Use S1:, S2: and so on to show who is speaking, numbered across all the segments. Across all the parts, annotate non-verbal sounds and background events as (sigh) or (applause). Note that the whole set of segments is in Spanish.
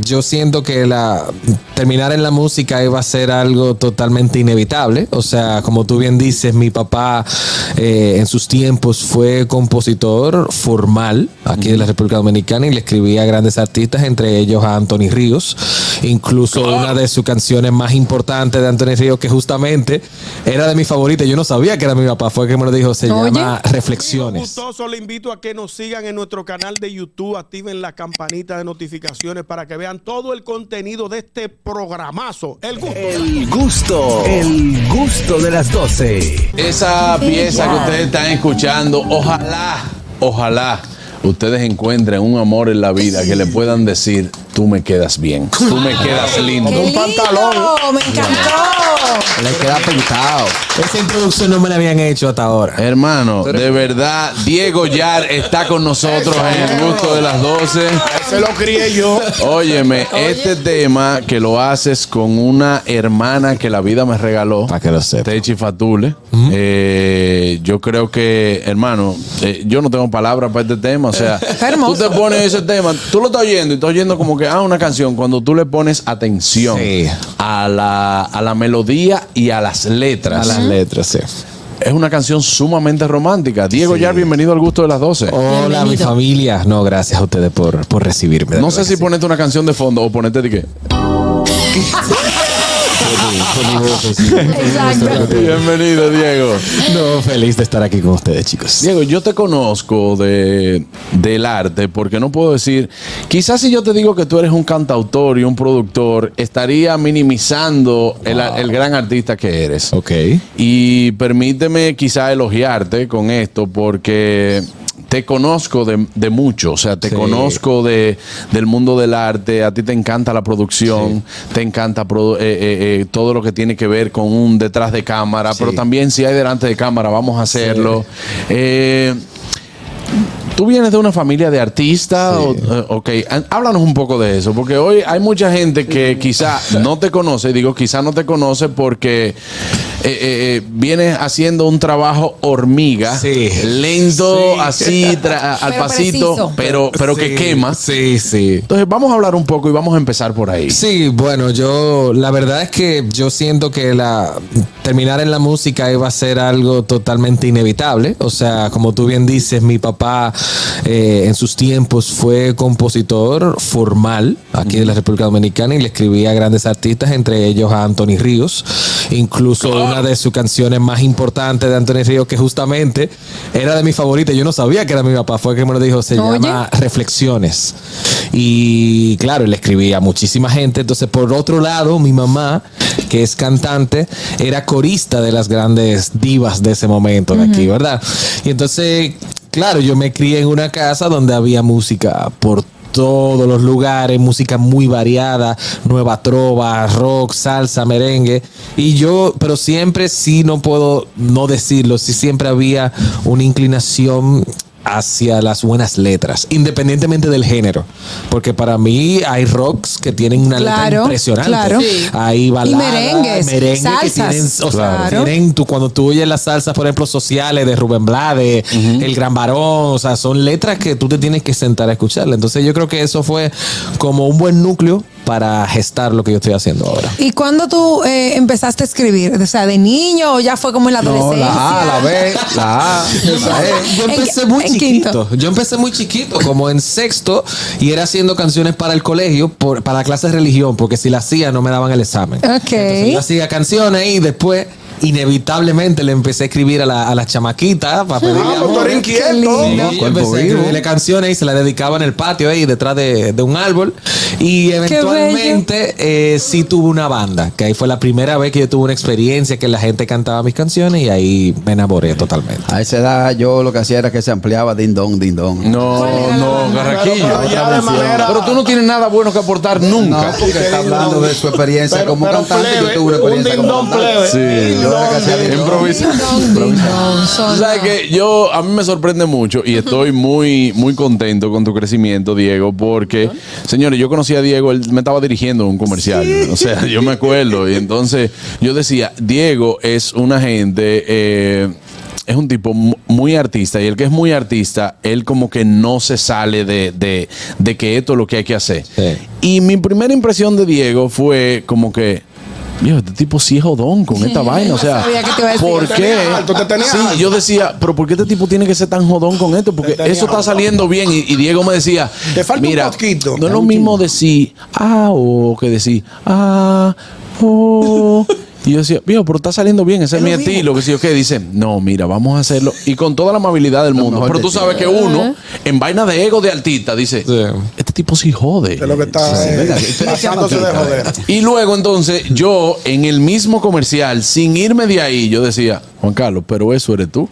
S1: Yo siento que la terminar en la música iba a ser algo totalmente inevitable. O sea, como tú bien dices, mi papá eh, en sus tiempos fue compositor formal aquí de la República Dominicana y le escribía a grandes artistas, entre ellos a Anthony Ríos. Incluso una de sus canciones más importantes de Anthony Ríos, que justamente era de mi favorita. Yo no sabía que era mi papá, fue que me lo dijo. Se
S2: Oye.
S1: llama Reflexiones.
S3: Gustoso, le invito a que nos sigan en nuestro canal de YouTube, activen la campanita de notificaciones para que vean todo el contenido de este programazo. El gusto.
S4: El gusto, el gusto de las 12.
S5: Esa pieza que ustedes están escuchando, ojalá, ojalá ustedes encuentren un amor en la vida que le puedan decir, tú me quedas bien, tú me quedas lindo.
S2: ¡Qué lindo! ¡Me encantó!
S1: Le queda pintado. Esa introducción no me la habían hecho hasta ahora.
S5: Hermano, de verdad, Diego Yar está con nosotros en el gusto de las 12.
S3: Se lo crié yo.
S5: Óyeme, (laughs) este tema que lo haces con una hermana que la vida me regaló,
S1: Para que lo sepa.
S5: Techi Fatule, eh, yo creo que, hermano, eh, yo no tengo palabras para este tema. O sea, tú te pones ese tema, tú lo estás oyendo y estás oyendo como que, ah, una canción. Cuando tú le pones atención
S1: Sí.
S5: a, la, a la melodía y a las letras,
S1: A las letras, sí.
S5: es una canción sumamente romántica. Diego Yar, bienvenido al gusto de las 12.
S1: Hola, mi familia. No, gracias a ustedes por, por recibirme.
S5: No sé si
S1: sí.
S5: ponerte una canción de fondo o ponerte de qué. (laughs)
S2: Exacto.
S5: Bienvenido, Diego.
S1: No, feliz de estar aquí con ustedes, chicos.
S5: Diego, yo te conozco de, del arte porque no puedo decir, quizás si yo te digo que tú eres un cantautor y un productor, estaría minimizando el, el gran artista que eres.
S1: Ok.
S5: Y permíteme quizás elogiarte con esto porque te conozco de, de mucho, o sea, te
S1: Sí.
S5: conozco de, del mundo del arte, a ti te encanta la producción, te encanta eh, eh, eh, todo lo que tiene que ver con un detrás de cámara,
S1: Sí.
S5: pero también si hay delante de cámara, vamos a hacerlo. Eh, ¿Tú vienes de una familia de artistas?
S1: Sí.
S5: Ok, Há- háblanos un poco de eso, porque hoy hay mucha gente que quizá (laughs) no te conoce, digo quizá no te conoce porque eh, eh, eh, vienes haciendo un trabajo hormiga,
S1: Sí.
S5: lento,
S1: Sí.
S5: así, (laughs) tra- al
S2: Pero
S5: pasito,
S2: preciso.
S5: pero, pero que quema.
S1: Sí, sí.
S5: Entonces vamos a hablar un poco y vamos a empezar por ahí.
S1: Sí, bueno, yo la verdad es que yo siento que la terminar en la música iba a ser algo totalmente inevitable. O sea, como tú bien dices, mi papá eh, en sus tiempos fue compositor formal aquí de la República Dominicana y le escribía a grandes artistas, entre ellos a Anthony Ríos. Incluso una de sus canciones más importantes de Anthony Ríos, que justamente era de mi favorita. Yo no sabía que era mi papá, fue que me lo dijo. Se
S2: Oye.
S1: llama Reflexiones. Y claro, le escribía a muchísima gente. Entonces, por otro lado, mi mamá, que es cantante, era corista de las grandes divas de ese momento de aquí, ¿verdad? Y entonces, claro, yo me crié en una casa donde había música por todos los lugares, música muy variada, nueva trova, rock, salsa, merengue. Y yo, pero siempre sí no puedo no decirlo, sí siempre había una inclinación hacia las buenas letras, independientemente del género. Porque para mí hay rocks que tienen una letra impresionante.
S2: claro. Sí.
S1: Hay baladas,
S2: merengues,
S1: merengue que
S2: salsas.
S1: tienen, o sea, tienen tú, cuando tú oyes las salsas, por ejemplo, sociales de Rubén Blades, El Gran Varón, o sea, son letras que tú te tienes que sentar a escucharla. Entonces yo creo que eso fue como un buen núcleo para gestar lo que yo estoy haciendo ahora.
S2: ¿Y cuándo tú eh, empezaste a escribir? O sea, ¿de niño o ya fue como en la
S1: No,
S2: adolescencia?
S1: la A, la B, la A, (laughs) la E. Yo
S2: ¿En
S1: empecé muy chiquito. Yo empecé muy chiquito, como en sexto, y era haciendo canciones para el colegio, por, para clases de religión, porque si la hacía no me daban el examen.
S2: Ok.
S1: Entonces yo hacía canciones y después inevitablemente le empecé a escribir a la, a las chamaquitas para pedirle
S3: Ah, pues
S1: amor.
S3: inquieto.
S1: Sí,
S2: No,
S1: yo empecé a escribirle canciones y se las dedicaba en el patio ahí detrás de, de un árbol. Y eventualmente eh, sí tuve una banda, que ahí fue la primera vez que yo tuve una experiencia que la gente cantaba mis canciones y ahí me enamoré totalmente.
S6: A esa edad yo lo que hacía era que se ampliaba din don, din don.
S5: No, no, Garraquillo.
S3: Pero manera-
S5: tú no tienes nada bueno que aportar nunca.
S6: No, porque está hablando de su experiencia
S3: Pero-
S6: como
S3: pero
S6: cantante.
S3: plebe,
S6: yo tuve una
S3: un
S6: experiencia como cantante.
S3: plebe.
S5: Sí.
S6: Yo era que hacía din don.
S5: Improvisa.
S2: Ding dong, ding dong,
S5: Tú
S2: son-
S5: sabes que yo, a mí me sorprende mucho y estoy muy, muy contento con tu crecimiento, Diego, porque, señores, yo conocí a Diego, él me estaba dirigiendo un comercial. O sea, yo me acuerdo. Y entonces yo decía, Diego es una gente. eh, es un tipo mu- muy artista y el que es muy artista, él como que no se sale de, de- de que esto es lo que hay que hacer.
S1: Sí.
S5: Y mi primera impresión de Diego fue como que, Dios, este tipo sí es jodón con esta vaina. O sea,
S2: sabía que te iba a decir.
S5: ¿por
S3: Te
S5: qué?
S3: tenía alto, te tenía
S5: sí,
S3: alto.
S5: yo decía, pero ¿por qué este tipo tiene que ser tan jodón con esto? Porque
S3: tenía
S5: eso está
S3: alto.
S5: saliendo bien. Y, y Diego me decía,
S3: Te falta un
S5: mira,
S3: poquito.
S5: no es lo mismo decir, ah, o que decir, ah, oh. Y yo decía, viejo, pero está saliendo bien, ese es, mi estilo, que sí o qué. Dice, no, mira, vamos a hacerlo. Y con toda la amabilidad del mundo. Pero tú sabes que uno, en vaina de ego de artista, dice,
S1: Sí.
S5: este tipo sí jode.
S3: De lo que está eh, pasándose (laughs) de joder.
S5: Y luego entonces yo en el mismo comercial, sin irme de ahí, yo decía, Juan Carlos, pero eso eres tú.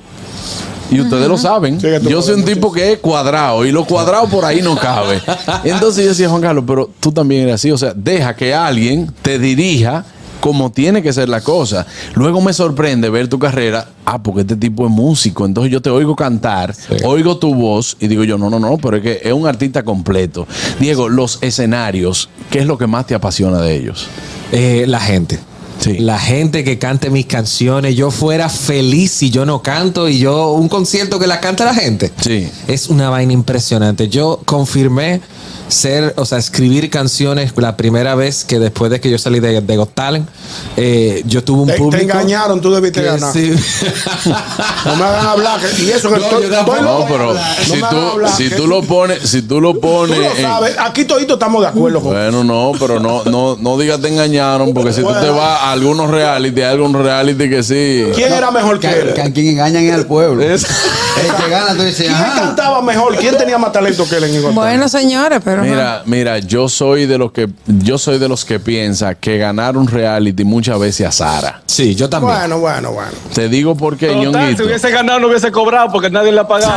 S5: Y ustedes lo saben.
S3: Sí,
S5: yo soy un tipo que es cuadrado y lo cuadrado por ahí no cabe. (laughs) Entonces yo decía, Juan Carlos, pero tú también eres así. O sea, deja que alguien te dirija como tiene que ser la cosa. Luego me sorprende ver tu carrera. Ah, porque este tipo es músico. Entonces yo te oigo cantar, oigo tu voz y digo yo, no, no, no, pero es que es un artista completo. Diego, los escenarios, ¿qué es lo que más te apasiona de ellos?
S1: Eh, la gente.
S5: Sí.
S1: La gente que cante mis canciones. Yo fuera feliz si yo no canto y yo un concierto que la canta la gente.
S5: Sí.
S1: Es una vaina impresionante. Yo confirmé ser, o sea, escribir canciones la primera vez que después de que yo salí de, de Got Talent, eh, yo tuve un
S3: Te, te
S1: público.
S3: engañaron, tú debiste ganar.
S1: sí. (laughs)
S3: No me hagan hablar. que- y eso que
S1: No,
S3: estoy,
S1: yo tampoco.
S3: estoy
S5: No,
S3: loco.
S5: pero
S3: No
S5: si tú,
S3: hablar,
S5: si
S3: que
S5: tú lo pones, si tú lo
S3: tú
S5: pones. en-.
S3: Aquí toditos estamos de acuerdo con
S5: bueno, no, pero no, no, no digas te engañaron, porque si tú te vas a algunos reality, algunos reality que sí.
S3: ¿Quién era mejor que
S6: Que,
S3: él?
S6: que a quien engañan es al pueblo.
S5: Es-
S6: El que gana, tú dices,
S3: ¿Quién
S6: ajá.
S3: cantaba mejor? ¿Quién tenía más talento que él en Igual?
S2: Bueno, señores, pero.
S5: Mira, mira, yo soy de los que, yo soy de los que piensa que ganar un reality muchas veces azara.
S1: Sí, yo también.
S3: Bueno, bueno, bueno.
S5: Te digo por qué,
S7: Total, si hubiese ganado no hubiese cobrado porque nadie le ha pagado.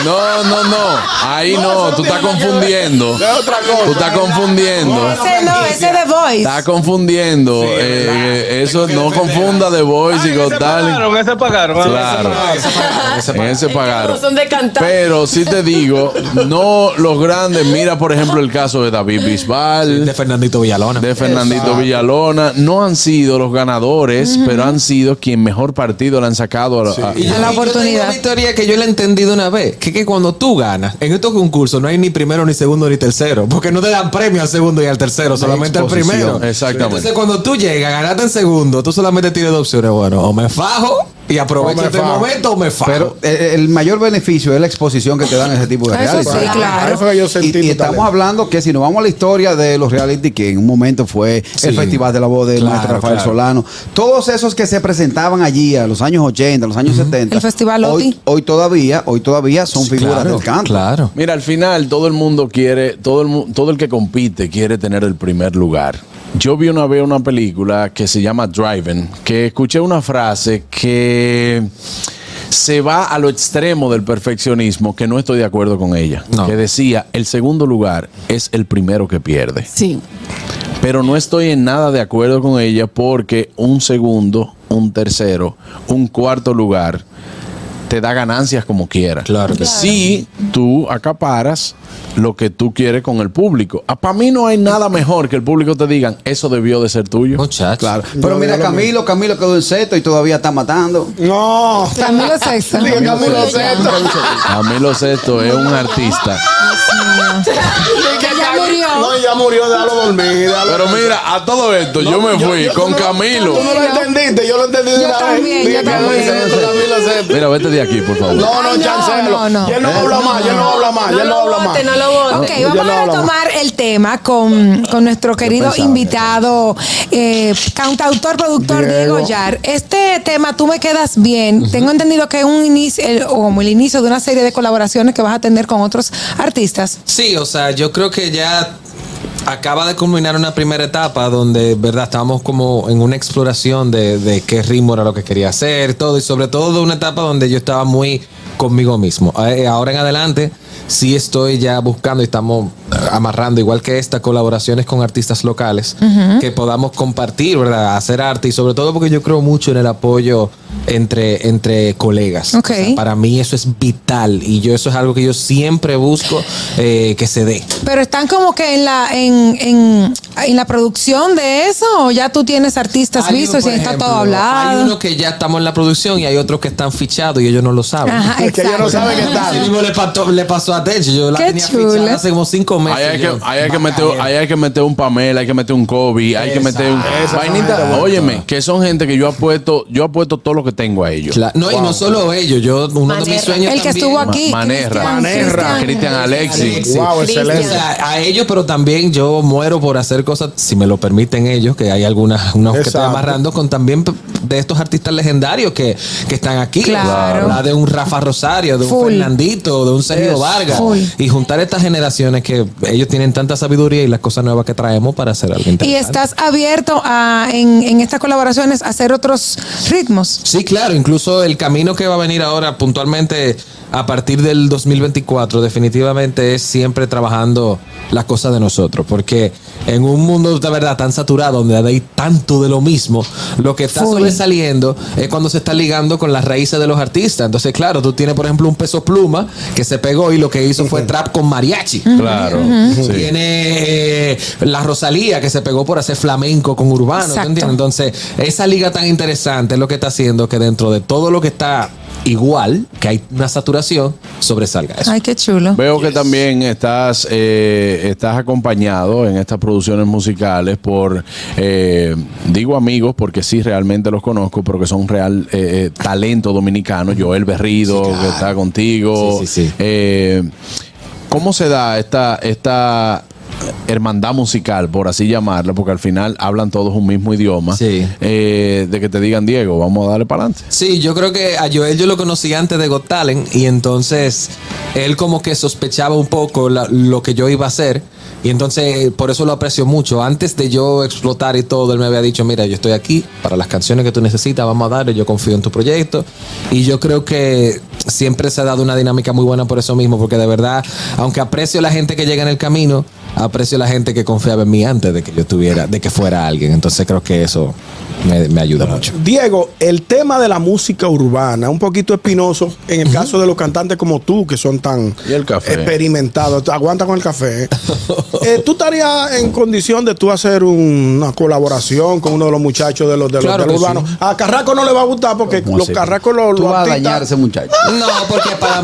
S5: Eh. No, no, no. Ahí no, tú estás confundiendo.
S3: Es otra cosa.
S5: Tú estás confundiendo.
S2: Ese no, ese de Voice.
S5: Está confundiendo. eh, eso no confunda de Voice y
S7: Ese
S5: Got Talent.
S7: pagaron, ese pagaron.
S5: Claro. Ese pagaron.
S8: no son de cantar.
S5: Pero sí te digo, no los grandes. Mira, por ejemplo, el caso de David Bisbal.
S1: De Fernandito Villalona.
S5: de Fernandito Villalona, no han sido los ganadores, pero han sido quien mejor partido le han sacado a, a-
S1: Y yo-
S2: A la
S1: y yo
S2: oportunidad.
S1: tengo una historia que yo la he entendido una vez, que, que cuando tú ganas, en estos concursos no hay ni primero, ni segundo, ni tercero, porque no te dan premio al segundo y al tercero, solamente al primero.
S5: Exactamente.
S1: Entonces cuando tú llegas, ganaste en segundo, tú solamente tienes dos opciones, bueno, o me fajo y
S3: me
S1: este
S3: fajo.
S1: momento o me fajo.
S6: Pero eh, el mayor beneficio es la exposición que te dan ese tipo de
S2: Eso
S6: reality.
S2: sí, claro.
S3: Yo sentí
S6: Y, estamos hablando que si nos vamos a la historia de los reality, que en un momento fue
S1: Sí.
S6: el Festival de la Voz del
S1: Claro,
S6: maestro Rafael
S1: claro.
S6: Solano, todos esos que se presentaban allí a los años 80, a los años 70,
S2: El Festival
S6: hoy,
S2: Oti.
S6: hoy todavía, hoy todavía son figuras
S1: claro,
S6: del canto.
S1: Claro.
S5: Mira, al final todo el mundo quiere, todo el, mu- todo el que compite quiere tener el primer lugar. Yo vi una vez una película que se llama Driving, que escuché una frase que se va a lo extremo del perfeccionismo, que no estoy de acuerdo con ella.
S1: No.
S5: Que decía, el segundo lugar es el primero que pierde.
S8: Sí.
S5: Pero no estoy en nada de acuerdo con ella porque un segundo, un tercero, un cuarto lugar te da ganancias como quieras.
S1: Claro que
S5: Si tú acaparas lo que tú quieres con el público. Para mí no hay nada mejor que el público te digan, eso debió de ser tuyo.
S1: Muchachos.
S6: Claro. Pero mira, Camilo, Camilo quedó en seto y todavía está matando.
S3: No.
S2: Camilo Sexto.
S3: Diga Camilo Sesto.
S5: Camilo Sesto es un artista.
S2: Que ya murió.
S3: No, ya murió, déjalo dormir. déjalo
S5: Pero
S3: dormir.
S5: mira, a todo esto, yo me fui
S3: yo-
S5: con
S3: no-
S5: Camilo.
S3: Tú no lo entendiste, yo lo entendí de
S2: Yo
S3: una
S2: también, yo también.
S5: Mira, vete de aquí, por favor.
S3: No, no, chancelo.
S2: no, no.
S3: Él no habla más, él no habla más, él no
S8: lo
S3: habla más.
S8: vote, no lo vote.
S2: Ok, vamos a retomar el tema con, con nuestro querido invitado, eh, cantautor, productor Diego. Yar. Este tema, tú me quedas bien. Tengo entendido que es un inicio, como el inicio de una serie de colaboraciones que vas a tener con otros artistas.
S1: Sí, o sea, yo creo que ya acaba de culminar una primera etapa donde, verdad, estábamos como en una exploración de, de qué ritmo era lo que quería hacer, todo, y sobre todo de una etapa donde yo estaba muy conmigo mismo. Eh, Ahora en adelante, sí estoy ya buscando y estamos eh, amarrando, igual que esta, colaboraciones con artistas locales, que podamos compartir, ¿verdad? Hacer arte y sobre todo porque yo creo mucho en el apoyo entre, entre colegas.
S2: Ok.
S1: O sea, para mí eso es vital y yo eso es algo que yo siempre busco eh, que se dé.
S2: Pero están como que en la, en, en en la producción de eso o ya tú tienes artistas
S1: Hay
S2: vistos
S1: uno,
S2: y está
S1: ejemplo,
S2: todo hablado?
S1: Hay uno que ya estamos en la producción y hay otros que están fichados y ellos no lo saben.
S2: Ajá,
S3: Es que ellos no saben que
S1: Así (laughs)
S3: tal.
S1: mismo le pasó, le pasó a Tenchi. Yo la
S2: Qué
S1: tenía
S2: chula.
S1: fichada hace como cinco meses.
S5: Ahí hay, que, ahí, hay que meter, ahí hay que meter un Pamela, hay que meter un Kobe, hay que meter un. Vainita, óyeme, que son gente que yo apuesto, yo apuesto todo lo que tengo a ellos.
S1: No, y no solo ellos. Yo, uno de mis sueños
S2: El que
S1: también-
S2: estuvo aquí.
S5: Ma- Manerra.
S2: Cristian,
S3: Manerra.
S2: Cristian.
S5: Alexis.
S1: Alexis.
S3: Wow.
S1: O
S3: excelente.
S1: sea, a ellos, pero también yo muero por hacer cosas, si me lo permiten ellos, que hay algunas unos que estoy
S3: Exacto.
S1: amarrando con también de estos artistas legendarios que, que están aquí.
S2: Claro.
S1: La de un Rafa Rosario, de un
S2: Full.
S1: Fernandito, de un Sergio. Vargas.
S2: Full.
S1: Y juntar estas generaciones que ellos tienen tanta sabiduría y las cosas nuevas que traemos para hacer algo
S2: Y
S1: interesante.
S2: estás abierto a, en, en estas colaboraciones a hacer otros ritmos.
S1: Sí, claro, incluso el camino que va a venir ahora puntualmente a partir del 2024 definitivamente es siempre trabajando las cosas de nosotros, porque en un mundo de verdad tan saturado donde hay tanto de lo mismo, lo que está
S2: Full.
S1: sobresaliendo es cuando se está ligando con las raíces de los artistas. Entonces, claro, tú tienes por ejemplo un peso pluma que se pegó y lo que hizo fue trap con mariachi.
S5: Claro. sí.
S1: Tiene eh, la Rosalía que se pegó por hacer flamenco con urbano. ¿tú
S2: Exacto.
S1: entiendes? Entonces, esa liga tan interesante es lo que está haciendo que dentro de todo lo que está igual, que hay una saturación, sobresalga eso.
S2: Ay, qué chulo.
S5: Veo que también estás, eh, estás acompañado en estas producciones musicales por, eh, digo amigos, porque sí realmente los conozco, pero que son real eh, eh, talento dominicano. Joel Berrido,
S1: Sí, claro.
S5: que está contigo.
S1: Sí, sí, sí.
S5: Eh, ¿Cómo se da esta, esta hermandad musical, por así llamarla? Porque al final hablan todos un mismo idioma.
S1: Sí.
S5: Eh, de que te digan, Diego, vamos a darle para adelante.
S1: Sí, yo creo que a Joel yo lo conocí antes de Got Talent y entonces él como que sospechaba un poco la- lo que yo iba a hacer y entonces por eso lo aprecio mucho. Antes de yo explotar y todo, él me había dicho, mira, yo estoy aquí para las canciones que tú necesitas, vamos a darle, yo confío en tu proyecto y yo creo que siempre se ha dado una dinámica muy buena por eso mismo, porque de verdad, aunque aprecio la gente que llega en el camino, aprecio la gente que confiaba en mí antes de que yo tuviera, de que fuera alguien. Entonces creo que eso me, me ayuda mucho.
S3: Diego, el tema de la música urbana, un poquito espinoso en el caso de los cantantes como tú, que son tan
S5: Y el café.
S3: experimentados. Aguanta con el café. ¿eh? (laughs) Eh, ¿Tú estarías en condición de tú hacer un- una colaboración con uno de los muchachos de los, de los,
S1: Claro
S3: del
S1: que
S3: urbano?
S1: sí.
S3: A Carraco no le va a gustar porque
S6: ¿Cómo
S3: los
S6: así?
S3: carracos los,
S6: Tú
S3: los
S6: vas a dañar a ese muchacho. (laughs)
S1: No,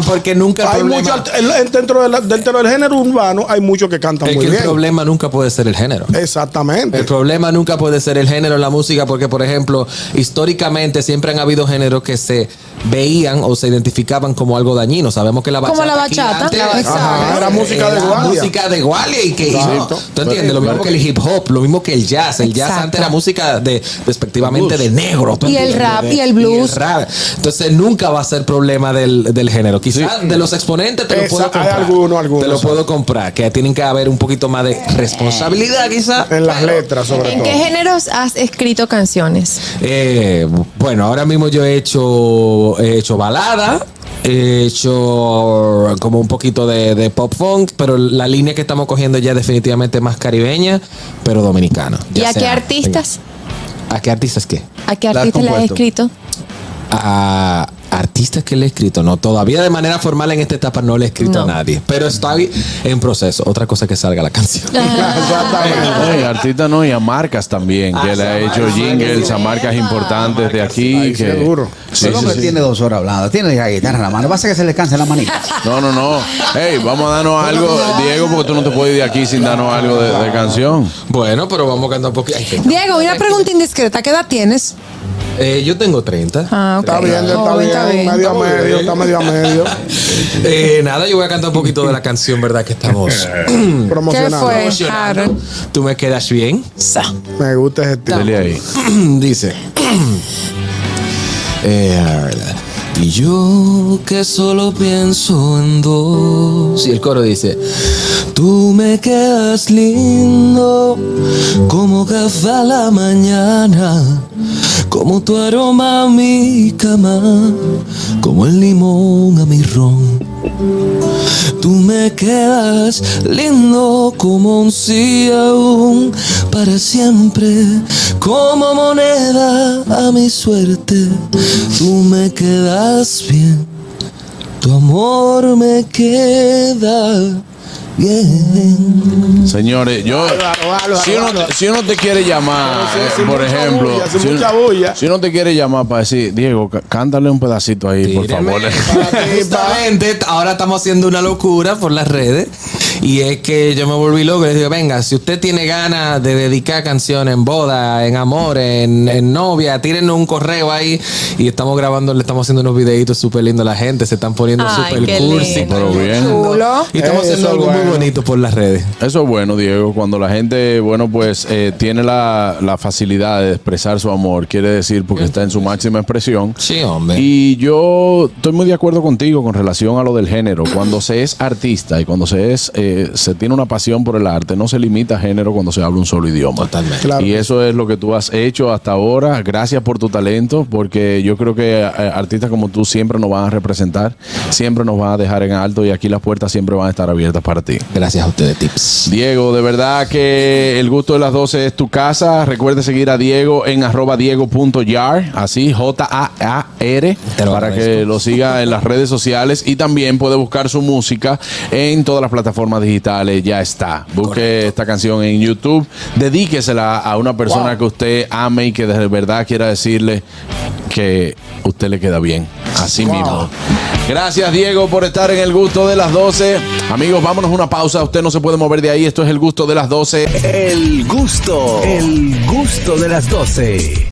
S1: porque, nunca
S3: Hay
S1: problema,
S3: mucho, dentro, de la- dentro del género urbano hay muchos que cantan muy
S1: que
S3: bien.
S1: el problema nunca puede ser el género.
S3: Exactamente.
S1: El problema nunca puede ser el género en la música porque, por ejemplo, históricamente siempre han habido géneros que se veían o se identificaban como algo dañino. Sabemos que la bachata.
S2: Como la bachata,
S1: antes.
S3: Ajá, era música de
S1: era
S3: guardia.
S1: música de guardia y que. no. ¿Tú entiendes? Lo mismo que el hip hop, lo mismo que el jazz. El jazz
S2: Exacto.
S1: antes era música de, respectivamente, de negro. ¿tú
S2: Y el rap, y el blues.
S1: rap. Entonces nunca va a ser problema del, del género. Quizás de los exponentes te lo
S3: Esa-
S1: puedo
S3: hay
S1: comprar.
S3: algunos, algunos,
S1: Te lo puedo comprar. Que tienen que haber un poquito más de responsabilidad, quizás.
S3: En las letras, sobre
S8: ¿En
S3: todo.
S8: qué géneros has escrito canciones?
S1: Eh, bueno, ahora mismo yo he hecho, he hecho balada, he hecho como un poquito de, de pop funk, pero la línea que estamos cogiendo ya es definitivamente más caribeña, pero dominicana.
S8: ¿Y
S1: Ya
S8: a qué artistas?
S1: ¿A qué artistas qué?
S8: ¿A qué
S6: ¿La has
S8: artistas le has escrito?
S1: A artistas que le he escrito, no, todavía de manera formal en esta etapa no le he escrito a
S8: No.
S1: nadie, pero estoy en proceso. Otra cosa que salga la canción.
S3: Exactamente.
S5: No, y artistas no, y a marcas también, que
S1: Ah,
S5: le ha
S1: sí,
S5: hecho jingles a marcas importantes de aquí. Que,
S3: es duro.
S5: Sí,
S6: el
S5: sí,
S6: hombre
S5: sí.
S6: tiene dos horas hablando, tiene la guitarra en la mano. Pasa que se le cansa la manita.
S5: No, no, no. Hey, vamos a darnos algo, Diego, porque tú no te puedes ir de aquí sin darnos algo de, de canción.
S1: Bueno, pero vamos a cantar un poquito. Que-
S2: Diego, una pregunta indiscreta. ¿Qué edad tienes?
S1: Eh, yo tengo 30.
S2: Ah, ok.
S3: Está bien, está bien,
S2: está bien.
S3: medio a medio, está medio a medio. (laughs)
S1: Eh, nada, yo voy a cantar un poquito de la canción, ¿verdad? Que estamos (laughs)
S2: ¿Qué
S3: Promocionando.
S2: fue,
S1: promocionando.
S2: Harold?
S1: Tú me quedas bien.
S3: Me gusta ese.
S5: Dele ahí. (clears throat)
S1: Dice. (clears throat) Eh, y yo que solo pienso en dos. Y el coro dice: Tú me quedas lindo como café a la mañana, como tu aroma a mi cama, como el limón a mi ron. Tú me quedas lindo como un sí aún para siempre, como moneda a mi suerte. Tú me quedas bien, tu amor me queda bien.
S5: Señores, yo. Si, uno, si uno te quiere llamar, eh, por ejemplo.
S3: bulla, si
S5: uno,
S3: bulla.
S5: si uno te quiere llamar para decir, Diego, cá- cántale un pedacito ahí, por favor. (laughs)
S1: Justamente, ahora estamos haciendo una locura por las redes. Y es que yo me volví loco y les digo, venga, si usted tiene ganas de dedicar canciones en boda, en amor, en, en novia, tírenos un correo ahí. Y estamos grabando, le estamos haciendo unos videitos súper lindos a la gente. Se están poniendo súper cursi.
S8: lindo.
S5: Pero bien.
S2: Chulo.
S1: Y estamos
S3: Eso
S1: haciendo
S3: es
S1: algo
S3: bueno.
S1: muy bonito por las redes.
S5: Eso es bueno, Diego. Cuando la gente, bueno, pues eh, tiene la, la facilidad de expresar su amor, quiere decir porque está en su máxima expresión.
S1: Sí, hombre.
S5: Y yo estoy muy de acuerdo contigo con relación a lo del género. Cuando se es artista y cuando se es, eh, se tiene una pasión por el arte, no se limita a género cuando se habla un solo idioma.
S1: Totalmente.
S3: Claro
S5: y eso es lo que tú has hecho hasta ahora. Gracias por tu talento, porque yo creo que eh, artistas como tú siempre nos van a representar, siempre nos van a dejar en alto y aquí las puertas siempre van a estar abiertas para ti.
S1: Gracias a ustedes, Tips.
S5: Diego, de verdad que el gusto de las 12 es tu casa. Recuerde seguir a Diego en arroba diego.yar, así J-A-A-R, para
S1: agradezco.
S5: que lo siga en las redes sociales y también puede buscar su música en todas las plataformas digitales. Ya está. Busque esta canción en YouTube, dedíquesela a una persona que usted ame y que de verdad quiera decirle que usted le queda bien. Así mismo. Gracias, Diego, por estar en el gusto de las 12. Amigos, vámonos a una pausa. Usted no se puede mover de ahí. Esto es el gusto de las 12.
S4: El gusto, el gusto de las 12.